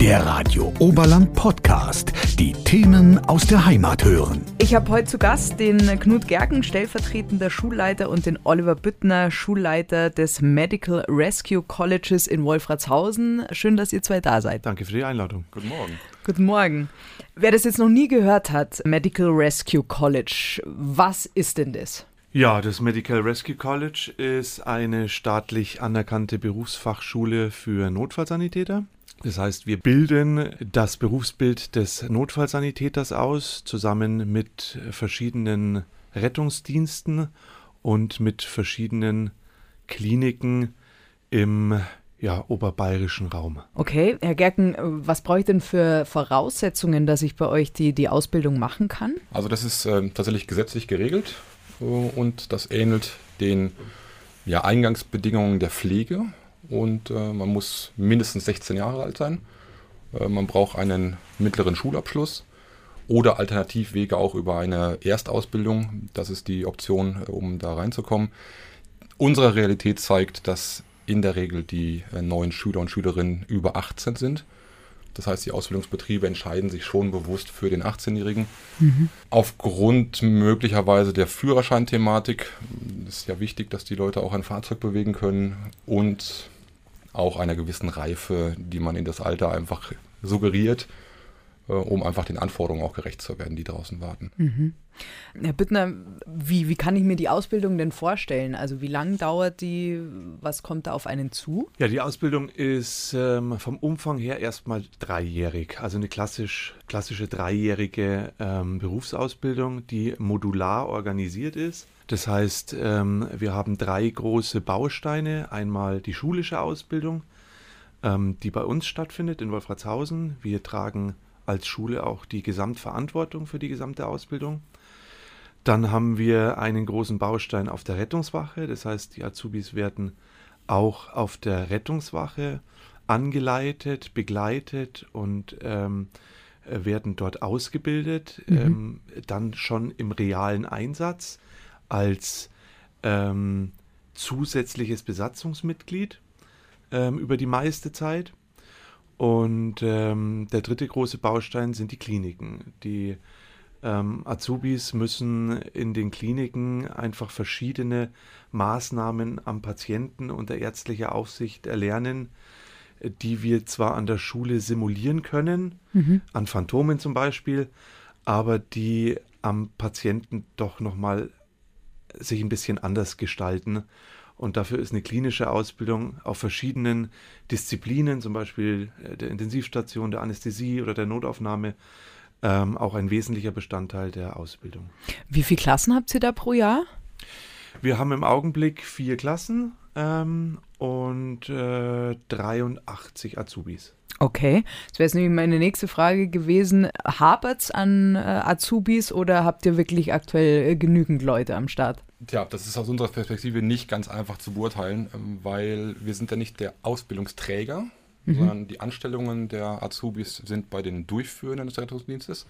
Der Radio Oberland Podcast. Die Themen aus der Heimat hören. Ich habe heute zu Gast den Knut Gerken, stellvertretender Schulleiter, und den Oliver Büttner, Schulleiter des Medical Rescue Colleges in Wolfratshausen. Schön, dass ihr zwei da seid. Danke für die Einladung. Guten Morgen. Guten Morgen. Wer das jetzt noch nie gehört hat, Medical Rescue College, was ist denn das? Ja, das Medical Rescue College ist eine staatlich anerkannte Berufsfachschule für Notfallsanitäter. Das heißt, wir bilden das Berufsbild des Notfallsanitäters aus, zusammen mit verschiedenen Rettungsdiensten und mit verschiedenen Kliniken im ja, oberbayerischen Raum. Okay, Herr Gerken, was brauche ich denn für Voraussetzungen, dass ich bei euch die, die Ausbildung machen kann? Also das ist äh, tatsächlich gesetzlich geregelt und das ähnelt den ja, Eingangsbedingungen der Pflege und äh, man muss mindestens 16 Jahre alt sein. Äh, man braucht einen mittleren Schulabschluss oder Alternativwege auch über eine Erstausbildung. Das ist die Option, äh, um da reinzukommen. Unsere Realität zeigt, dass in der Regel die äh, neuen Schüler und Schülerinnen über 18 sind. Das heißt, die Ausbildungsbetriebe entscheiden sich schon bewusst für den 18-Jährigen. Mhm. Aufgrund möglicherweise der Führerscheinthematik ist ja wichtig, dass die Leute auch ein Fahrzeug bewegen können und auch einer gewissen Reife, die man in das Alter einfach suggeriert, um einfach den Anforderungen auch gerecht zu werden, die draußen warten. Mhm. Herr Bittner, wie, wie kann ich mir die Ausbildung denn vorstellen? Also wie lange dauert die? Was kommt da auf einen zu? Ja, die Ausbildung ist ähm, vom Umfang her erstmal dreijährig. Also eine klassisch, klassische dreijährige ähm, Berufsausbildung, die modular organisiert ist. Das heißt, ähm, wir haben drei große Bausteine. Einmal die schulische Ausbildung, ähm, die bei uns stattfindet in Wolfratshausen. Wir tragen als Schule auch die Gesamtverantwortung für die gesamte Ausbildung. Dann haben wir einen großen Baustein auf der Rettungswache. Das heißt, die Azubis werden auch auf der Rettungswache angeleitet, begleitet und ähm, werden dort ausgebildet. Mhm. Ähm, dann schon im realen Einsatz als ähm, zusätzliches Besatzungsmitglied ähm, über die meiste Zeit. Und ähm, der dritte große Baustein sind die Kliniken. Die ähm, Azubis müssen in den Kliniken einfach verschiedene Maßnahmen am Patienten unter ärztlicher Aufsicht erlernen, die wir zwar an der Schule simulieren können, mhm. an Phantomen zum Beispiel, aber die am Patienten doch nochmal sich ein bisschen anders gestalten und dafür ist eine klinische Ausbildung auf verschiedenen Disziplinen, zum Beispiel äh, der Intensivstation, der Anästhesie oder der Notaufnahme, ähm, auch ein wesentlicher Bestandteil der Ausbildung. Wie viele Klassen habt ihr da pro Jahr? Wir haben im Augenblick vier Klassen ähm, und äh, 83 Azubis. Okay, das wäre jetzt nämlich meine nächste Frage gewesen. Hapert es an äh, Azubis oder habt ihr wirklich aktuell äh, genügend Leute am Start? Tja, das ist aus unserer Perspektive nicht ganz einfach zu beurteilen, ähm, weil wir sind ja nicht der Ausbildungsträger, mhm. sondern die Anstellungen der Azubis sind bei den Durchführenden des Rettungsdienstes.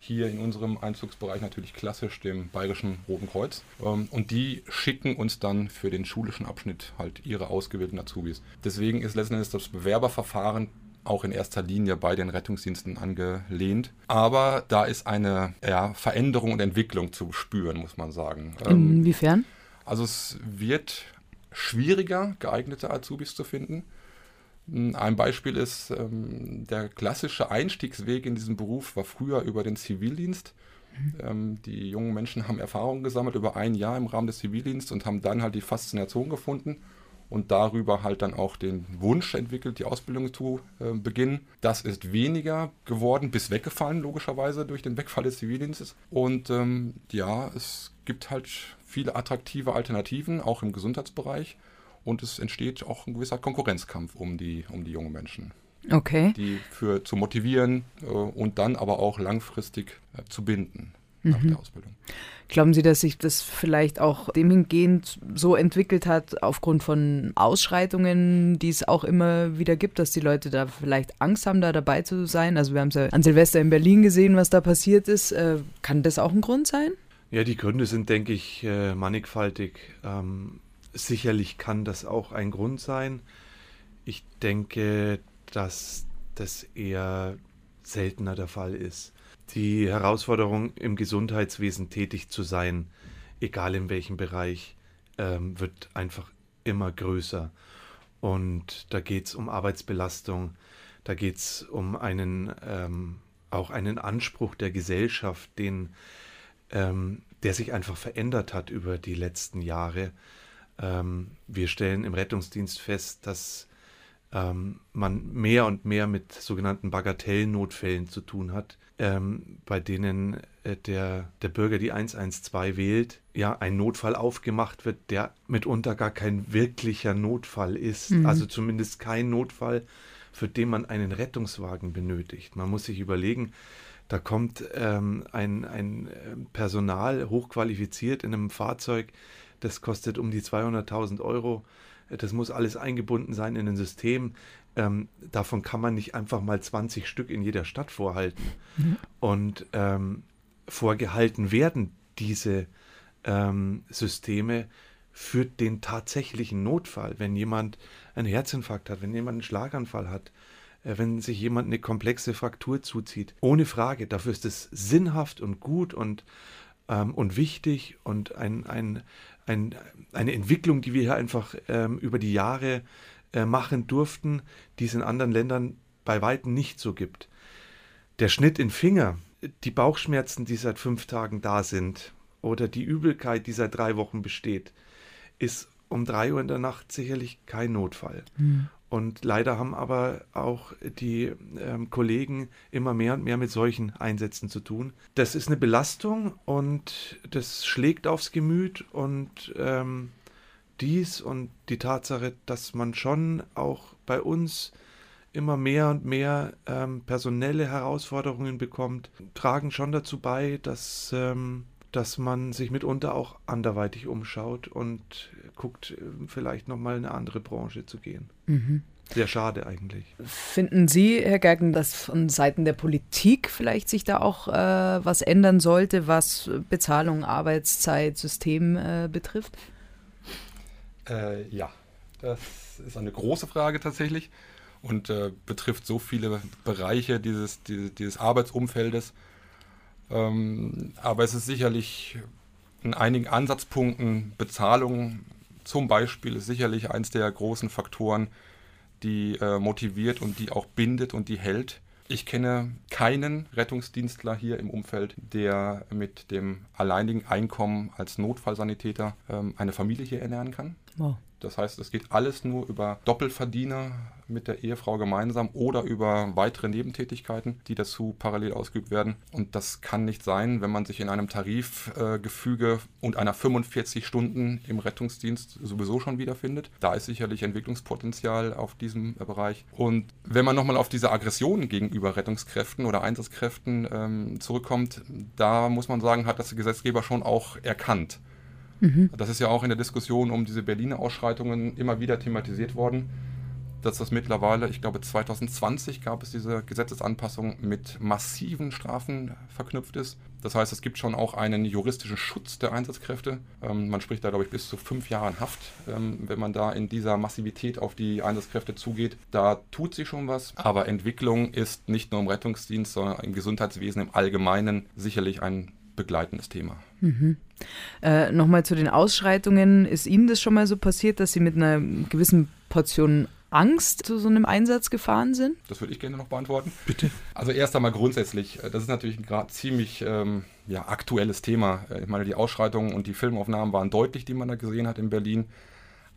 Hier in unserem Einzugsbereich natürlich klassisch dem Bayerischen Roten Kreuz. Ähm, und die schicken uns dann für den schulischen Abschnitt halt ihre ausgewählten Azubis. Deswegen ist letzten Endes das Bewerberverfahren auch in erster Linie bei den Rettungsdiensten angelehnt. Aber da ist eine ja, Veränderung und Entwicklung zu spüren, muss man sagen. Ähm, Inwiefern? Also es wird schwieriger, geeignete Azubis zu finden. Ein Beispiel ist, ähm, der klassische Einstiegsweg in diesen Beruf war früher über den Zivildienst. Mhm. Ähm, die jungen Menschen haben Erfahrungen gesammelt über ein Jahr im Rahmen des Zivildienstes und haben dann halt die Faszination gefunden und darüber halt dann auch den Wunsch entwickelt, die Ausbildung zu äh, beginnen. Das ist weniger geworden, bis weggefallen, logischerweise durch den Wegfall des Zivildienstes. Und ähm, ja, es gibt halt viele attraktive Alternativen, auch im Gesundheitsbereich. Und es entsteht auch ein gewisser Konkurrenzkampf um die, um die jungen Menschen. Okay. Die für zu motivieren äh, und dann aber auch langfristig äh, zu binden nach mhm. der Ausbildung. Glauben Sie, dass sich das vielleicht auch demhingehend so entwickelt hat, aufgrund von Ausschreitungen, die es auch immer wieder gibt, dass die Leute da vielleicht Angst haben, da dabei zu sein? Also wir haben es ja an Silvester in Berlin gesehen, was da passiert ist. Äh, kann das auch ein Grund sein? Ja, die Gründe sind, denke ich, äh, mannigfaltig. Ähm, sicherlich kann das auch ein Grund sein. Ich denke, dass das eher seltener der Fall ist. Die Herausforderung, im Gesundheitswesen tätig zu sein, egal in welchem Bereich, ähm, wird einfach immer größer. Und da geht es um Arbeitsbelastung, da geht es um einen ähm, auch einen Anspruch der Gesellschaft, den, ähm, der sich einfach verändert hat über die letzten Jahre. Ähm, wir stellen im Rettungsdienst fest, dass ähm, man mehr und mehr mit sogenannten Bagatellnotfällen zu tun hat, ähm, bei denen äh, der, der Bürger die 112 wählt, ja, ein Notfall aufgemacht wird, der mitunter gar kein wirklicher Notfall ist, mhm. also zumindest kein Notfall, für den man einen Rettungswagen benötigt. Man muss sich überlegen, da kommt ähm, ein, ein ähm, Personal hochqualifiziert in einem Fahrzeug, das kostet um die 200.000 Euro das muss alles eingebunden sein in ein System. Ähm, davon kann man nicht einfach mal 20 Stück in jeder Stadt vorhalten. Mhm. Und ähm, vorgehalten werden diese ähm, Systeme für den tatsächlichen Notfall. Wenn jemand einen Herzinfarkt hat, wenn jemand einen Schlaganfall hat, äh, wenn sich jemand eine komplexe Fraktur zuzieht. Ohne Frage, dafür ist es sinnhaft und gut und, ähm, und wichtig und ein, ein, ein, eine Entwicklung, die wir hier einfach ähm, über die Jahre äh, machen durften, die es in anderen Ländern bei weitem nicht so gibt. Der Schnitt in Finger, die Bauchschmerzen, die seit fünf Tagen da sind, oder die Übelkeit, die seit drei Wochen besteht, ist um drei Uhr in der Nacht sicherlich kein Notfall. Mhm. Und leider haben aber auch die ähm, Kollegen immer mehr und mehr mit solchen Einsätzen zu tun. Das ist eine Belastung und das schlägt aufs Gemüt und ähm, dies und die Tatsache, dass man schon auch bei uns immer mehr und mehr ähm, personelle Herausforderungen bekommt, tragen schon dazu bei, dass, ähm, dass man sich mitunter auch anderweitig umschaut und guckt, äh, vielleicht nochmal in eine andere Branche zu gehen. Mhm. Sehr schade eigentlich. Finden Sie, Herr Gergen, dass von Seiten der Politik vielleicht sich da auch äh, was ändern sollte, was Bezahlung, Arbeitszeit, System äh, betrifft? Äh, ja, das ist eine große Frage tatsächlich und äh, betrifft so viele Bereiche dieses, dieses, dieses Arbeitsumfeldes. Ähm, aber es ist sicherlich in einigen Ansatzpunkten Bezahlung zum Beispiel ist sicherlich eins der großen Faktoren, die äh, motiviert und die auch bindet und die hält. Ich kenne keinen Rettungsdienstler hier im Umfeld, der mit dem alleinigen Einkommen als Notfallsanitäter ähm, eine Familie hier ernähren kann. Wow. Das heißt, es geht alles nur über Doppelverdiener mit der Ehefrau gemeinsam oder über weitere Nebentätigkeiten, die dazu parallel ausgeübt werden. Und das kann nicht sein, wenn man sich in einem Tarifgefüge und einer 45 Stunden im Rettungsdienst sowieso schon wiederfindet. Da ist sicherlich Entwicklungspotenzial auf diesem Bereich. Und wenn man nochmal auf diese Aggressionen gegenüber Rettungskräften oder Einsatzkräften ähm, zurückkommt, da muss man sagen, hat das Gesetzgeber schon auch erkannt. Mhm. Das ist ja auch in der Diskussion um diese Berliner Ausschreitungen immer wieder thematisiert worden, dass das mittlerweile, ich glaube 2020 gab es diese Gesetzesanpassung mit massiven Strafen verknüpft ist. Das heißt, es gibt schon auch einen juristischen Schutz der Einsatzkräfte. Ähm, man spricht da, glaube ich, bis zu fünf Jahren Haft, ähm, wenn man da in dieser Massivität auf die Einsatzkräfte zugeht. Da tut sich schon was, aber Entwicklung ist nicht nur im Rettungsdienst, sondern im Gesundheitswesen im Allgemeinen sicherlich ein begleitendes Thema. Mhm. Äh, Nochmal zu den Ausschreitungen. Ist Ihnen das schon mal so passiert, dass Sie mit einer gewissen Portion Angst zu so einem Einsatz gefahren sind? Das würde ich gerne noch beantworten. Bitte. Also erst einmal grundsätzlich, äh, das ist natürlich ein gerade ziemlich ähm, ja, aktuelles Thema. Äh, ich meine, die Ausschreitungen und die Filmaufnahmen waren deutlich, die man da gesehen hat in Berlin.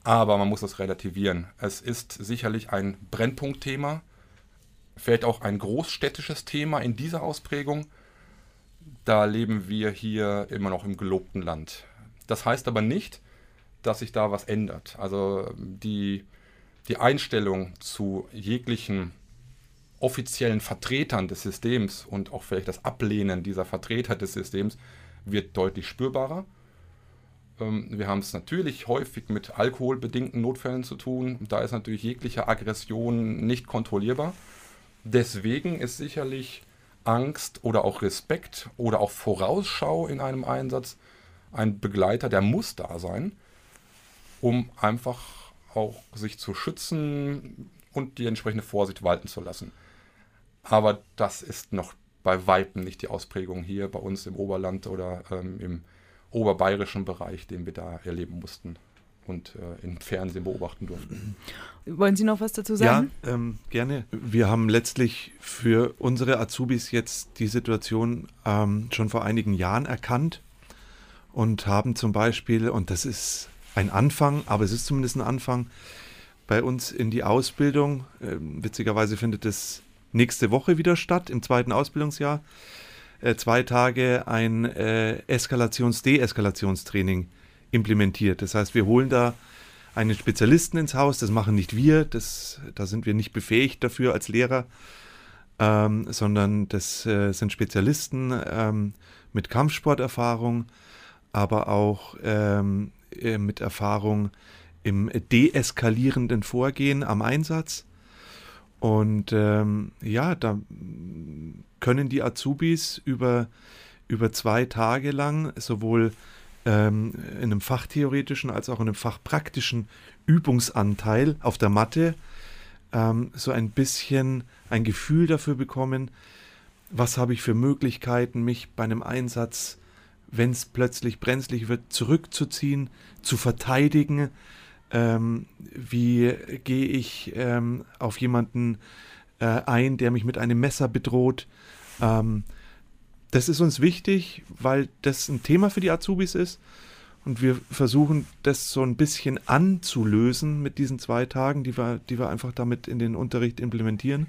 Aber man muss das relativieren. Es ist sicherlich ein Brennpunktthema, vielleicht auch ein großstädtisches Thema in dieser Ausprägung da leben wir hier immer noch im gelobten Land. Das heißt aber nicht, dass sich da was ändert. Also die, die Einstellung zu jeglichen offiziellen Vertretern des Systems und auch vielleicht das Ablehnen dieser Vertreter des Systems wird deutlich spürbarer. Ähm, wir haben es natürlich häufig mit alkoholbedingten Notfällen zu tun. Da ist natürlich jegliche Aggression nicht kontrollierbar. Deswegen ist sicherlich Angst oder auch Respekt oder auch Vorausschau in einem Einsatz ein Begleiter, der muss da sein, um einfach auch sich zu schützen und die entsprechende Vorsicht walten zu lassen. Aber das ist noch bei Weitem nicht die Ausprägung hier bei uns im Oberland oder ähm, im oberbayerischen Bereich, den wir da erleben mussten und äh, im Fernsehen beobachten durften. Wollen Sie noch was dazu sagen? Ja, ähm, gerne. Wir haben letztlich für unsere Azubis jetzt die Situation ähm, schon vor einigen Jahren erkannt und haben zum Beispiel, und das ist ein Anfang, aber es ist zumindest ein Anfang, bei uns in die Ausbildung, äh, witzigerweise findet es nächste Woche wieder statt, im zweiten Ausbildungsjahr, äh, zwei Tage ein äh, Eskalations-Deeskalationstraining implementiert. Das heißt, wir holen da einen Spezialisten ins Haus, das machen nicht wir, das, da sind wir nicht befähigt dafür als Lehrer, ähm, sondern das äh, sind Spezialisten ähm, mit Kampfsporterfahrung, aber auch ähm, äh, mit Erfahrung im deeskalierenden Vorgehen am Einsatz. Und ähm, ja, da können die Azubis über, über zwei Tage lang sowohl ähm, in einem fachtheoretischen als auch in einem fachpraktischen Übungsanteil auf der Matte ähm, so ein bisschen ein Gefühl dafür bekommen, was habe ich für Möglichkeiten, mich bei einem Einsatz, wenn es plötzlich brenzlig wird, zurückzuziehen, zu verteidigen. Ähm, wie gehe ich ähm, auf jemanden äh, ein, der mich mit einem Messer bedroht? Ähm, das ist uns wichtig, weil das ein Thema für die Azubis ist. Und wir versuchen das so ein bisschen anzulösen mit diesen zwei Tagen, die wir, die wir einfach damit in den Unterricht implementieren.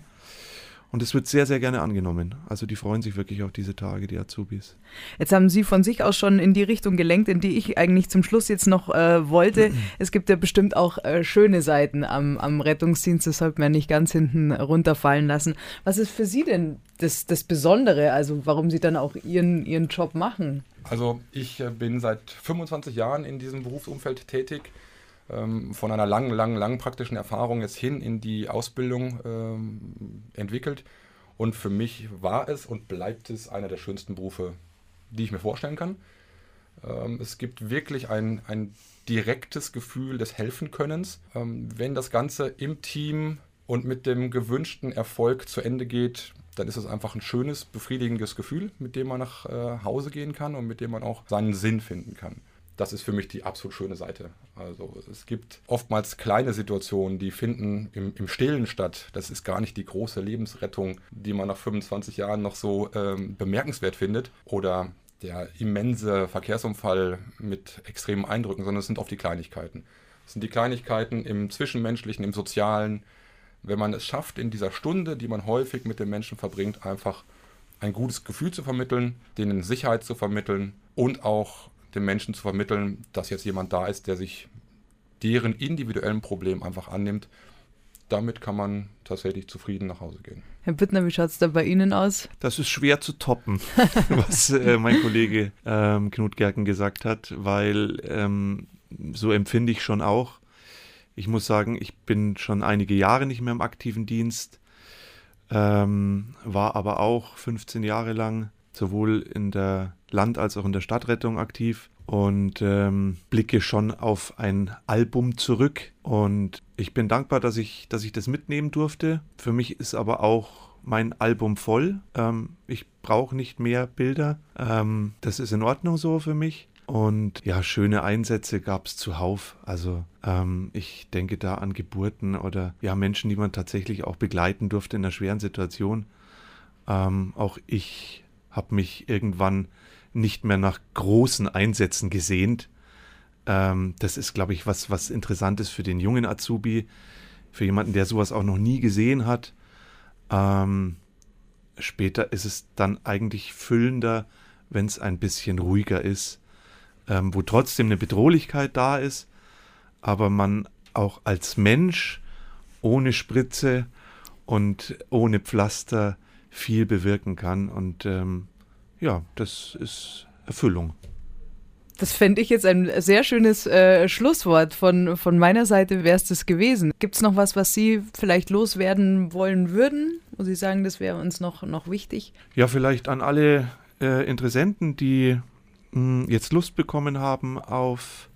Und es wird sehr, sehr gerne angenommen. Also die freuen sich wirklich auf diese Tage, die Azubis. Jetzt haben Sie von sich aus schon in die Richtung gelenkt, in die ich eigentlich zum Schluss jetzt noch äh, wollte. es gibt ja bestimmt auch äh, schöne Seiten am, am Rettungsdienst, das sollte man nicht ganz hinten runterfallen lassen. Was ist für Sie denn das, das Besondere, also warum Sie dann auch Ihren, Ihren Job machen? Also ich äh, bin seit 25 Jahren in diesem Berufsumfeld tätig von einer langen, langen, langen praktischen Erfahrung jetzt hin in die Ausbildung ähm, entwickelt. Und für mich war es und bleibt es einer der schönsten Berufe, die ich mir vorstellen kann. Ähm, es gibt wirklich ein, ein direktes Gefühl des Helfenkönnens. Ähm, wenn das Ganze im Team und mit dem gewünschten Erfolg zu Ende geht, dann ist es einfach ein schönes, befriedigendes Gefühl, mit dem man nach äh, Hause gehen kann und mit dem man auch seinen Sinn finden kann das ist für mich die absolut schöne Seite. Also es gibt oftmals kleine Situationen, die finden im, im Stillen statt. Das ist gar nicht die große Lebensrettung, die man nach 25 Jahren noch so ähm, bemerkenswert findet. Oder der immense Verkehrsunfall mit extremen Eindrücken, sondern es sind oft die Kleinigkeiten. Es sind die Kleinigkeiten im Zwischenmenschlichen, im Sozialen. Wenn man es schafft, in dieser Stunde, die man häufig mit den Menschen verbringt, einfach ein gutes Gefühl zu vermitteln, denen Sicherheit zu vermitteln und auch den Menschen zu vermitteln, dass jetzt jemand da ist, der sich deren individuellen Problem einfach annimmt. Damit kann man tatsächlich zufrieden nach Hause gehen. Herr Bittner, wie schaut es da bei Ihnen aus? Das ist schwer zu toppen, was äh, mein Kollege ähm, Knut Gerken gesagt hat, weil ähm, so empfinde ich schon auch. Ich muss sagen, ich bin schon einige Jahre nicht mehr im aktiven Dienst, ähm, war aber auch 15 Jahre lang sowohl in der Land- als auch in der Stadtrettung aktiv und ähm, blicke schon auf ein Album zurück. Und ich bin dankbar, dass ich, dass ich das mitnehmen durfte. Für mich ist aber auch mein Album voll. Ähm, ich brauche nicht mehr Bilder. Ähm, das ist in Ordnung so für mich. Und ja, schöne Einsätze gab es zuhauf. Also ähm, ich denke da an Geburten oder ja, Menschen, die man tatsächlich auch begleiten durfte in einer schweren Situation. Ähm, auch ich habe mich irgendwann nicht mehr nach großen Einsätzen gesehnt. Ähm, das ist, glaube ich, was, was Interessantes für den jungen Azubi, für jemanden, der sowas auch noch nie gesehen hat. Ähm, später ist es dann eigentlich füllender, wenn es ein bisschen ruhiger ist, ähm, wo trotzdem eine Bedrohlichkeit da ist, aber man auch als Mensch ohne Spritze und ohne Pflaster viel bewirken kann. Und ähm, ja, das ist Erfüllung. Das fände ich jetzt ein sehr schönes äh, Schlusswort. Von, von meiner Seite wäre es das gewesen. Gibt es noch was, was Sie vielleicht loswerden wollen würden, wo Sie sagen, das wäre uns noch, noch wichtig? Ja, vielleicht an alle äh, Interessenten, die mh, hm, jetzt Lust bekommen haben auf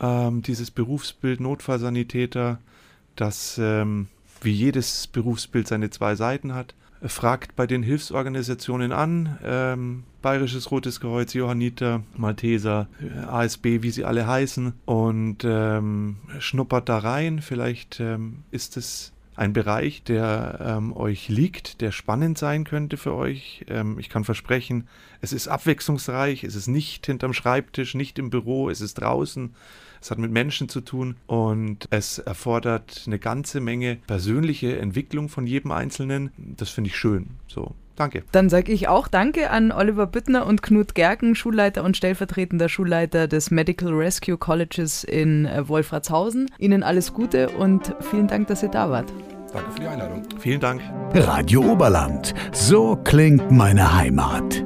ähm, dieses Berufsbild Notfallsanitäter, das ähm, wie jedes Berufsbild seine zwei Seiten hat. Fragt bei den Hilfsorganisationen an, ähm, Bayerisches Rotes Kreuz, Johanniter, Malteser, äh, ASB, wie sie alle heißen, und ähm, schnuppert da rein. Vielleicht ähm, ist es ein Bereich, der ähm, euch liegt, der spannend sein könnte für euch. Ähm, ich kann versprechen, es ist abwechslungsreich, es ist nicht hinterm Schreibtisch, nicht im Büro, es ist draußen. Es hat mit Menschen zu tun und es erfordert eine ganze Menge persönliche Entwicklung von jedem Einzelnen. Das finde ich schön. So, Danke. Dann sage ich auch Danke an Oliver Büttner und Knut Gerken, Schulleiter und stellvertretender Schulleiter des Medical Rescue Colleges in äh, Wolfratshausen. Ihnen alles Gute und vielen Dank, dass ihr da wart. Danke für die Einladung. Vielen Dank. Radio Oberland. So klingt meine Heimat.